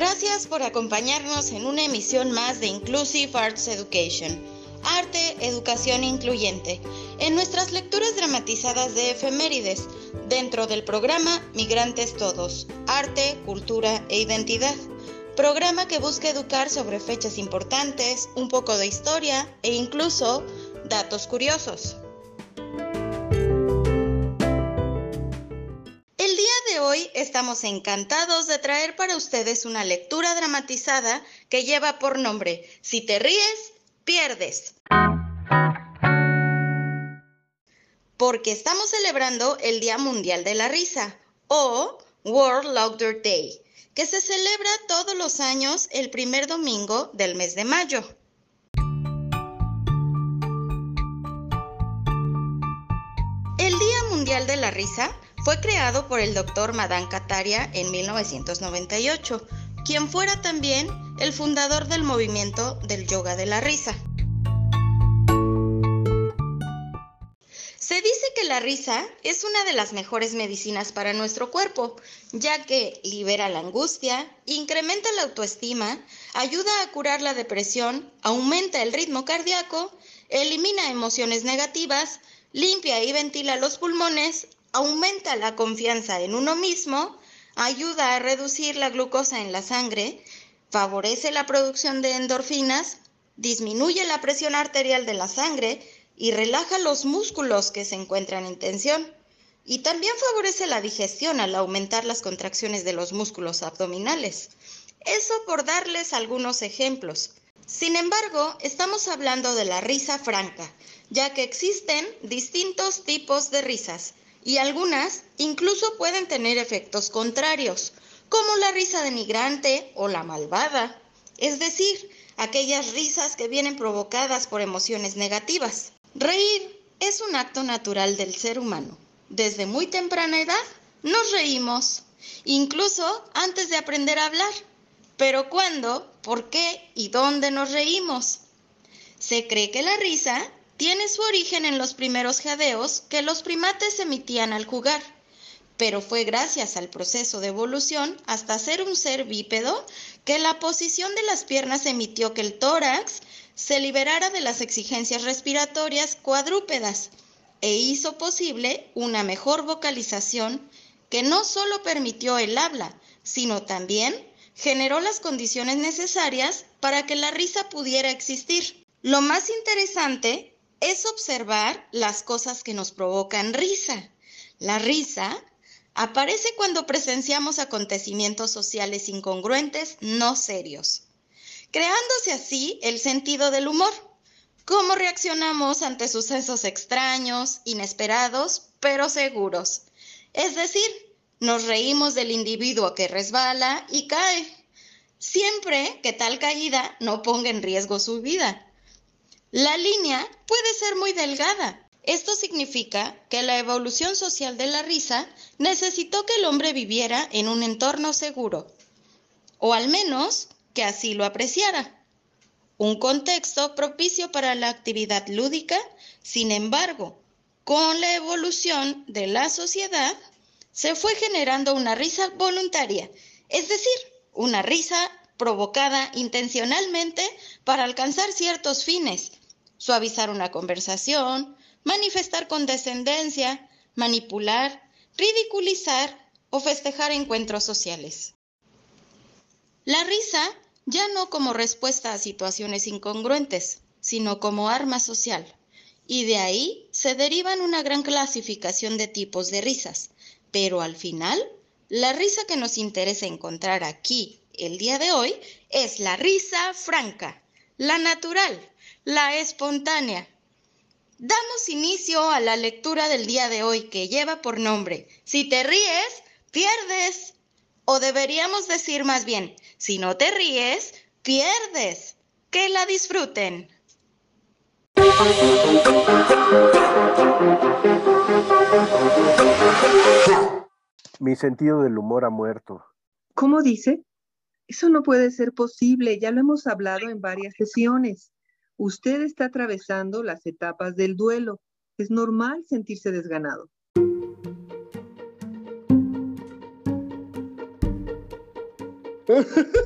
Gracias por acompañarnos en una emisión más de Inclusive Arts Education, arte, educación incluyente, en nuestras lecturas dramatizadas de efemérides, dentro del programa Migrantes Todos, Arte, Cultura e Identidad, programa que busca educar sobre fechas importantes, un poco de historia e incluso datos curiosos. Hoy estamos encantados de traer para ustedes una lectura dramatizada que lleva por nombre Si te ríes, pierdes. Porque estamos celebrando el Día Mundial de la Risa o World Laughter Day, que se celebra todos los años el primer domingo del mes de mayo. El Día Mundial de la Risa fue creado por el doctor Madan Kataria en 1998, quien fuera también el fundador del movimiento del yoga de la risa. Se dice que la risa es una de las mejores medicinas para nuestro cuerpo, ya que libera la angustia, incrementa la autoestima, ayuda a curar la depresión, aumenta el ritmo cardíaco, elimina emociones negativas, limpia y ventila los pulmones, aumenta la confianza en uno mismo, ayuda a reducir la glucosa en la sangre, favorece la producción de endorfinas, disminuye la presión arterial de la sangre y relaja los músculos que se encuentran en tensión. Y también favorece la digestión al aumentar las contracciones de los músculos abdominales. Eso por darles algunos ejemplos. Sin embargo, estamos hablando de la risa franca, ya que existen distintos tipos de risas y algunas incluso pueden tener efectos contrarios, como la risa denigrante o la malvada, es decir, aquellas risas que vienen provocadas por emociones negativas. Reír es un acto natural del ser humano. Desde muy temprana edad nos reímos, incluso antes de aprender a hablar. Pero ¿cuándo, por qué y dónde nos reímos? Se cree que la risa tiene su origen en los primeros jadeos que los primates emitían al jugar, pero fue gracias al proceso de evolución hasta ser un ser bípedo que la posición de las piernas emitió que el tórax se liberara de las exigencias respiratorias cuadrúpedas e hizo posible una mejor vocalización que no solo permitió el habla, sino también generó las condiciones necesarias para que la risa pudiera existir. Lo más interesante es observar las cosas que nos provocan risa. La risa aparece cuando presenciamos acontecimientos sociales incongruentes no serios, creándose así el sentido del humor. ¿Cómo reaccionamos ante sucesos extraños, inesperados, pero seguros? Es decir, nos reímos del individuo que resbala y cae, siempre que tal caída no ponga en riesgo su vida. La línea puede ser muy delgada. Esto significa que la evolución social de la risa necesitó que el hombre viviera en un entorno seguro, o al menos que así lo apreciara. Un contexto propicio para la actividad lúdica, sin embargo, con la evolución de la sociedad, se fue generando una risa voluntaria, es decir, una risa provocada intencionalmente para alcanzar ciertos fines, suavizar una conversación, manifestar condescendencia, manipular, ridiculizar o festejar encuentros sociales. La risa ya no como respuesta a situaciones incongruentes, sino como arma social. Y de ahí se derivan una gran clasificación de tipos de risas. Pero al final, la risa que nos interesa encontrar aquí el día de hoy es la risa franca, la natural, la espontánea. Damos inicio a la lectura del día de hoy que lleva por nombre Si te ríes, pierdes. O deberíamos decir más bien, si no te ríes, pierdes. Que la disfruten. Mi sentido del humor ha muerto. ¿Cómo dice? Eso no puede ser posible, ya lo hemos hablado en varias sesiones. Usted está atravesando las etapas del duelo. Es normal sentirse desganado.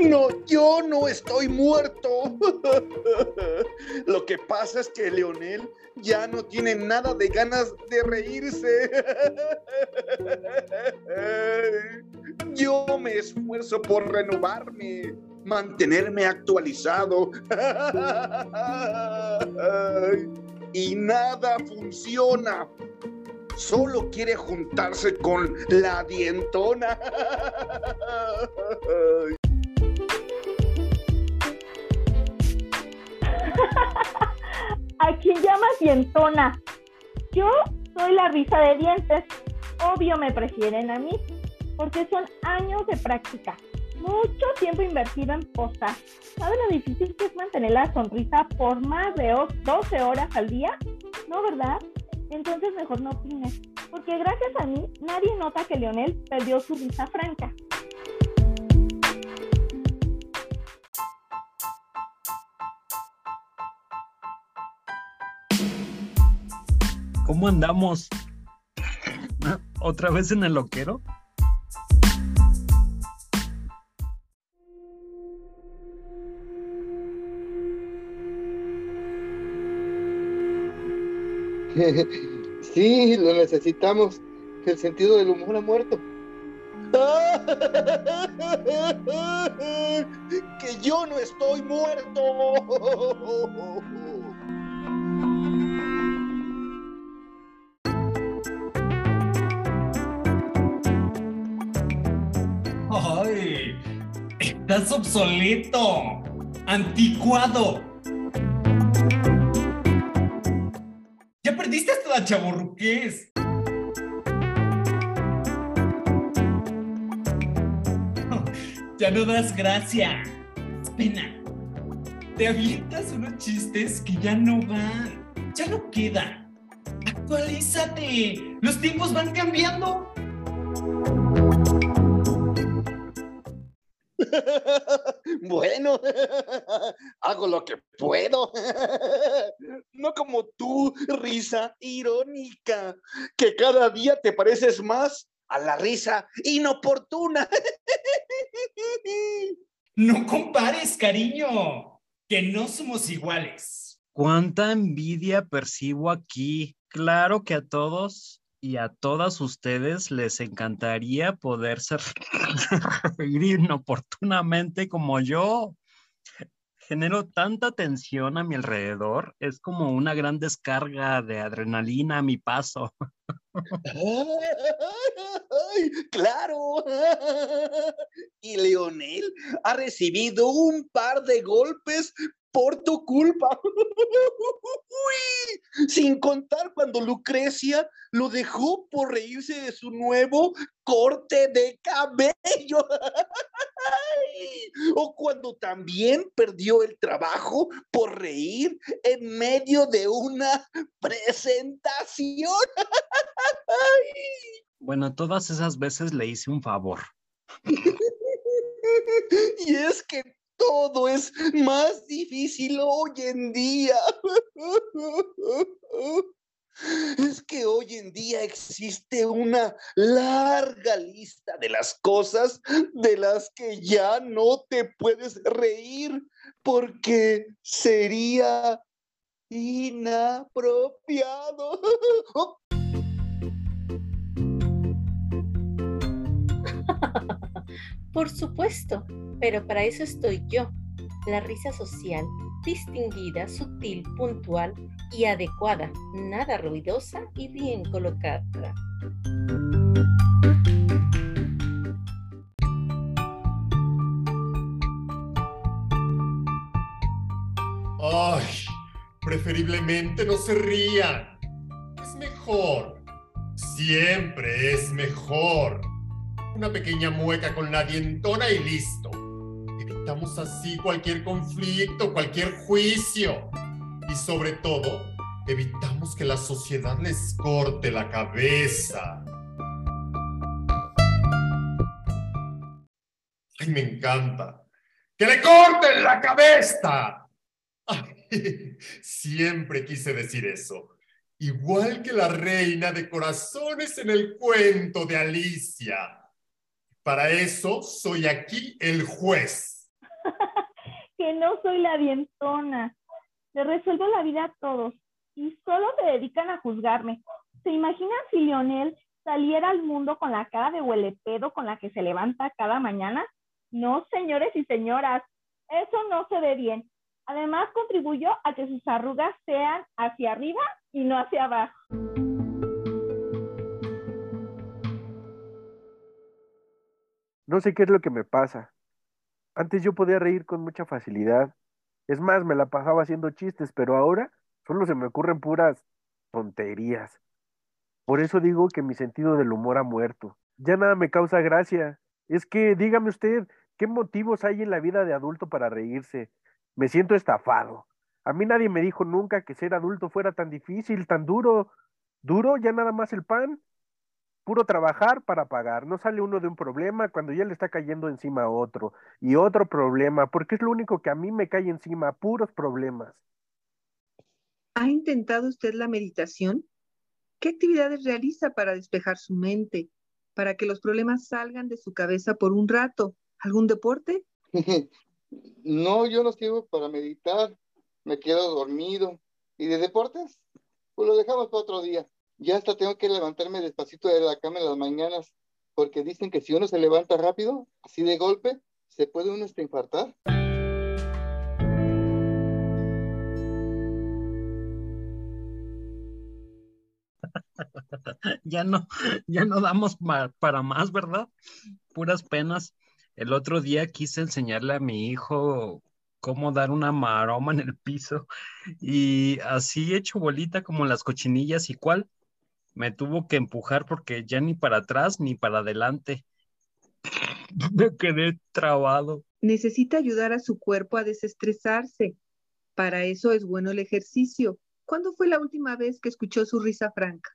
No, yo no estoy muerto. Lo que pasa es que Leonel ya no tiene nada de ganas de reírse. Yo me esfuerzo por renovarme, mantenerme actualizado. Y nada funciona solo quiere juntarse con la dientona. ¿A quién llamas dientona? Yo soy la risa de dientes. Obvio me prefieren a mí, porque son años de práctica. Mucho tiempo invertido en posar. ¿Saben lo difícil que es mantener la sonrisa por más de 12 horas al día? ¿No, verdad? entonces mejor no opines, porque gracias a mí nadie nota que Leonel perdió su risa franca. ¿Cómo andamos? ¿Otra vez en el loquero? Sí, lo necesitamos. El sentido del humor ha muerto. que yo no estoy muerto. ¡Ay! Estás obsoleto, anticuado. La chaborruqués. Ya no das gracia. Pena. Te avientas unos chistes que ya no van. Ya no queda. Actualízate. Los tiempos van cambiando. Bueno, hago lo que puedo. No como tú, risa irónica, que cada día te pareces más a la risa inoportuna. No compares, cariño, que no somos iguales. ¿Cuánta envidia percibo aquí? Claro que a todos y a todas ustedes les encantaría poderse inoportunamente como yo. Genero tanta tensión a mi alrededor, es como una gran descarga de adrenalina a mi paso. ¡Ay, claro. Y Leonel ha recibido un par de golpes por tu culpa. Sin contar cuando Lucrecia lo dejó por reírse de su nuevo corte de cabello. O cuando también perdió el trabajo por reír en medio de una presentación. Bueno, todas esas veces le hice un favor. Y es que todo es más difícil hoy en día. Es que hoy en día existe una larga lista de las cosas de las que ya no te puedes reír porque sería inapropiado. Por supuesto, pero para eso estoy yo, la risa social, distinguida, sutil, puntual y adecuada, nada ruidosa y bien colocada. Ay, preferiblemente no se rían. Es mejor. Siempre es mejor. Una pequeña mueca con la dientona y listo. Evitamos así cualquier conflicto, cualquier juicio. Y sobre todo, evitamos que la sociedad les corte la cabeza. Ay, me encanta. ¡Que le corten la cabeza! Siempre quise decir eso. Igual que la reina de corazones en el cuento de Alicia. Para eso soy aquí el juez. Que no soy la dientona. Le resuelvo la vida a todos y solo se dedican a juzgarme. ¿Se imaginan si Lionel saliera al mundo con la cara de huelepedo con la que se levanta cada mañana? No, señores y señoras, eso no se ve bien. Además, contribuyó a que sus arrugas sean hacia arriba y no hacia abajo. No sé qué es lo que me pasa. Antes yo podía reír con mucha facilidad. Es más, me la pasaba haciendo chistes, pero ahora solo se me ocurren puras tonterías. Por eso digo que mi sentido del humor ha muerto. Ya nada me causa gracia. Es que, dígame usted, ¿qué motivos hay en la vida de adulto para reírse? Me siento estafado. A mí nadie me dijo nunca que ser adulto fuera tan difícil, tan duro. Duro, ya nada más el pan. Puro trabajar para pagar. No sale uno de un problema cuando ya le está cayendo encima a otro. Y otro problema, porque es lo único que a mí me cae encima, puros problemas. ¿Ha intentado usted la meditación? ¿Qué actividades realiza para despejar su mente, para que los problemas salgan de su cabeza por un rato? ¿Algún deporte? no, yo no sirvo para meditar. Me quedo dormido. ¿Y de deportes? Pues lo dejamos para otro día. Ya hasta tengo que levantarme despacito de la cama en las mañanas, porque dicen que si uno se levanta rápido, así de golpe, se puede uno infartar. ya no, ya no damos para más, ¿verdad? Puras penas. El otro día quise enseñarle a mi hijo cómo dar una maroma en el piso y así hecho bolita como las cochinillas y cuál me tuvo que empujar porque ya ni para atrás ni para adelante. Me quedé trabado. Necesita ayudar a su cuerpo a desestresarse. Para eso es bueno el ejercicio. ¿Cuándo fue la última vez que escuchó su risa franca?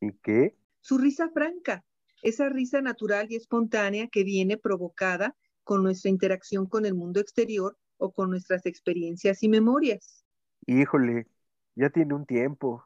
¿Y qué? Su risa franca, esa risa natural y espontánea que viene provocada con nuestra interacción con el mundo exterior o con nuestras experiencias y memorias. Híjole, ya tiene un tiempo.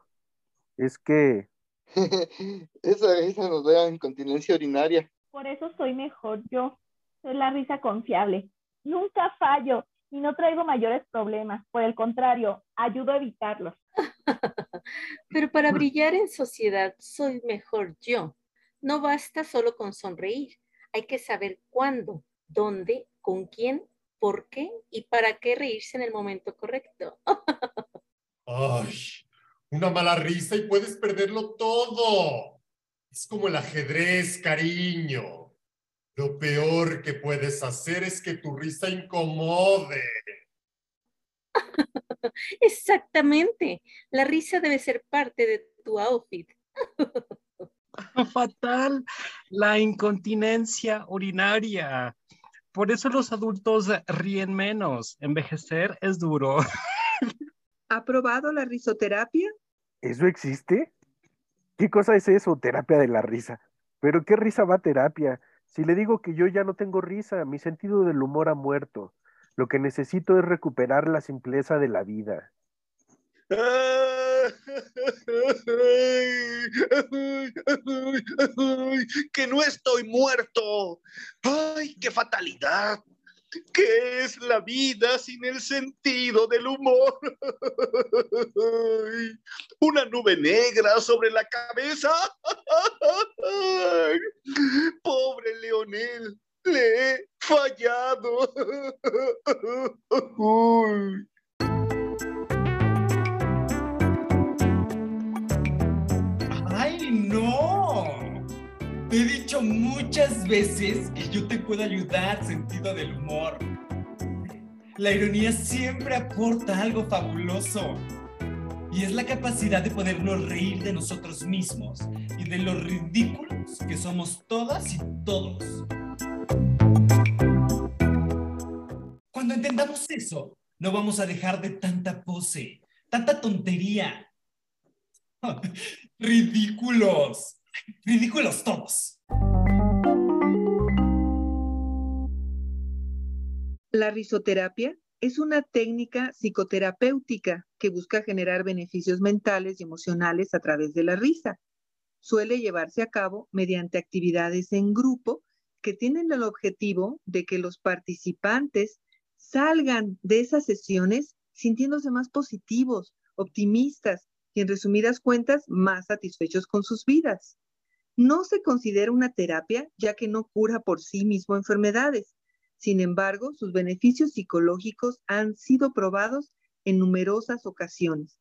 Es que... esa risa nos da incontinencia urinaria. Por eso soy mejor yo. Soy la risa confiable. Nunca fallo y no traigo mayores problemas. Por el contrario, ayudo a evitarlos. Pero para brillar en sociedad soy mejor yo. No basta solo con sonreír. Hay que saber cuándo, dónde, con quién, por qué y para qué reírse en el momento correcto. Ay, una mala risa y puedes perderlo todo. Es como el ajedrez, cariño. Lo peor que puedes hacer es que tu risa incomode. Exactamente. La risa debe ser parte de tu outfit. Fatal. La incontinencia urinaria. Por eso los adultos ríen menos. Envejecer es duro. ¿Ha probado la risoterapia? ¿Eso existe? ¿Qué cosa es eso, terapia de la risa? ¿Pero qué risa va a terapia? Si le digo que yo ya no tengo risa, mi sentido del humor ha muerto. Lo que necesito es recuperar la simpleza de la vida. que no estoy muerto. ¡Ay, qué fatalidad! ¿Qué es la vida sin el sentido del humor? Una nube negra sobre la cabeza. Pobre Leonel, le he fallado. muchas veces que yo te puedo ayudar, sentido del humor. La ironía siempre aporta algo fabuloso. Y es la capacidad de podernos reír de nosotros mismos y de los ridículos que somos todas y todos. Cuando entendamos eso, no vamos a dejar de tanta pose, tanta tontería. Ridículos. Ridículos todos. La risoterapia es una técnica psicoterapéutica que busca generar beneficios mentales y emocionales a través de la risa. Suele llevarse a cabo mediante actividades en grupo que tienen el objetivo de que los participantes salgan de esas sesiones sintiéndose más positivos, optimistas y en resumidas cuentas más satisfechos con sus vidas. No se considera una terapia ya que no cura por sí mismo enfermedades. Sin embargo, sus beneficios psicológicos han sido probados en numerosas ocasiones.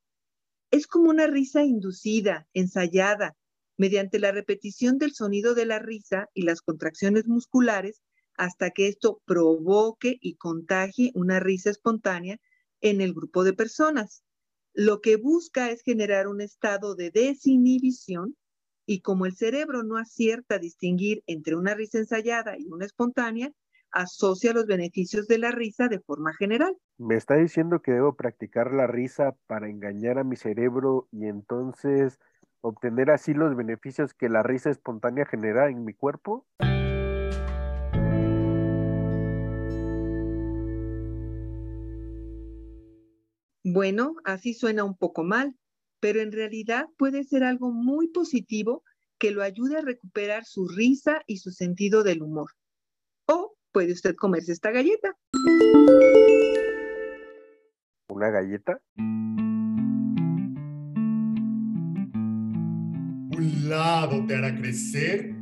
Es como una risa inducida, ensayada, mediante la repetición del sonido de la risa y las contracciones musculares hasta que esto provoque y contagie una risa espontánea en el grupo de personas. Lo que busca es generar un estado de desinhibición y como el cerebro no acierta a distinguir entre una risa ensayada y una espontánea, asocia los beneficios de la risa de forma general. Me está diciendo que debo practicar la risa para engañar a mi cerebro y entonces obtener así los beneficios que la risa espontánea genera en mi cuerpo. Bueno, así suena un poco mal, pero en realidad puede ser algo muy positivo que lo ayude a recuperar su risa y su sentido del humor. O puede usted comerse esta galleta. ¿Una galleta? Un lado te hará crecer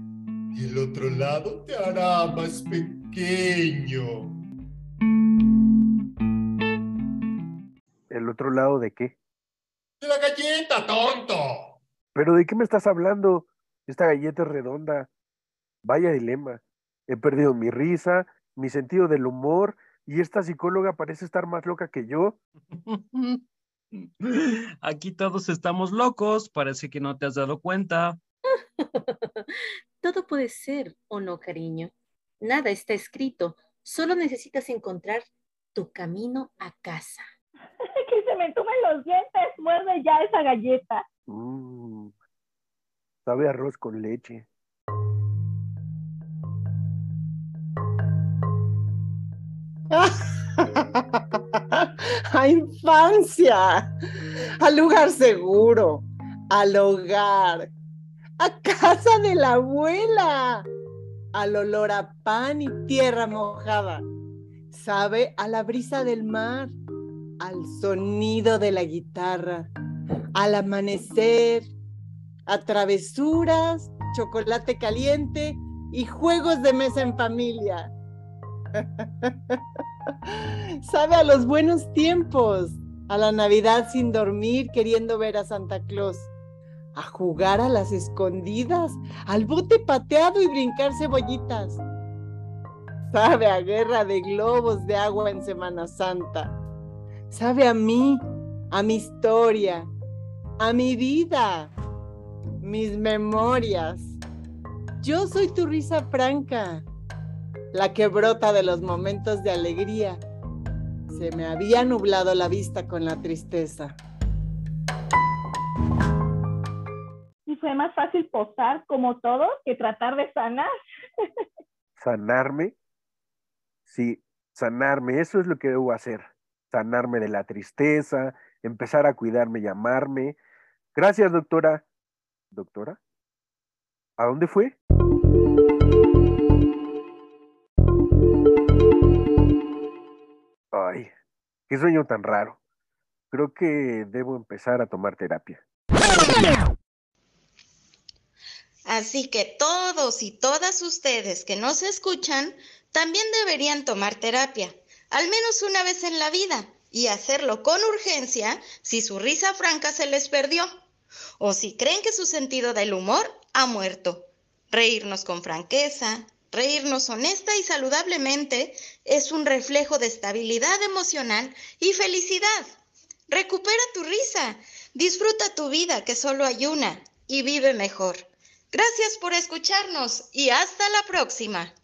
y el otro lado te hará más pequeño. ¿El otro lado de qué? ¡De la galleta, tonto! ¿Pero de qué me estás hablando? Esta galleta es redonda. Vaya dilema. He perdido mi risa, mi sentido del humor, y esta psicóloga parece estar más loca que yo. Aquí todos estamos locos, parece que no te has dado cuenta. Todo puede ser o no, cariño. Nada está escrito, solo necesitas encontrar tu camino a casa. que se me entumen los dientes, muerde ya esa galleta. Mm, sabe arroz con leche. a infancia, al lugar seguro, al hogar, a casa de la abuela, al olor a pan y tierra mojada. Sabe a la brisa del mar, al sonido de la guitarra, al amanecer, a travesuras, chocolate caliente y juegos de mesa en familia. Sabe a los buenos tiempos, a la Navidad sin dormir queriendo ver a Santa Claus, a jugar a las escondidas, al bote pateado y brincar cebollitas. Sabe a guerra de globos de agua en Semana Santa. Sabe a mí, a mi historia, a mi vida, mis memorias. Yo soy tu risa franca la que brota de los momentos de alegría. Se me había nublado la vista con la tristeza. Y fue más fácil posar como todo que tratar de sanar. ¿Sanarme? Sí, sanarme, eso es lo que debo hacer. Sanarme de la tristeza, empezar a cuidarme y amarme. Gracias, doctora. ¿Doctora? ¿A dónde fue? Ay, qué sueño tan raro. Creo que debo empezar a tomar terapia. Así que todos y todas ustedes que nos escuchan también deberían tomar terapia, al menos una vez en la vida, y hacerlo con urgencia si su risa franca se les perdió, o si creen que su sentido del humor ha muerto. Reírnos con franqueza, Reírnos honesta y saludablemente es un reflejo de estabilidad emocional y felicidad. Recupera tu risa, disfruta tu vida que solo hay una y vive mejor. Gracias por escucharnos y hasta la próxima.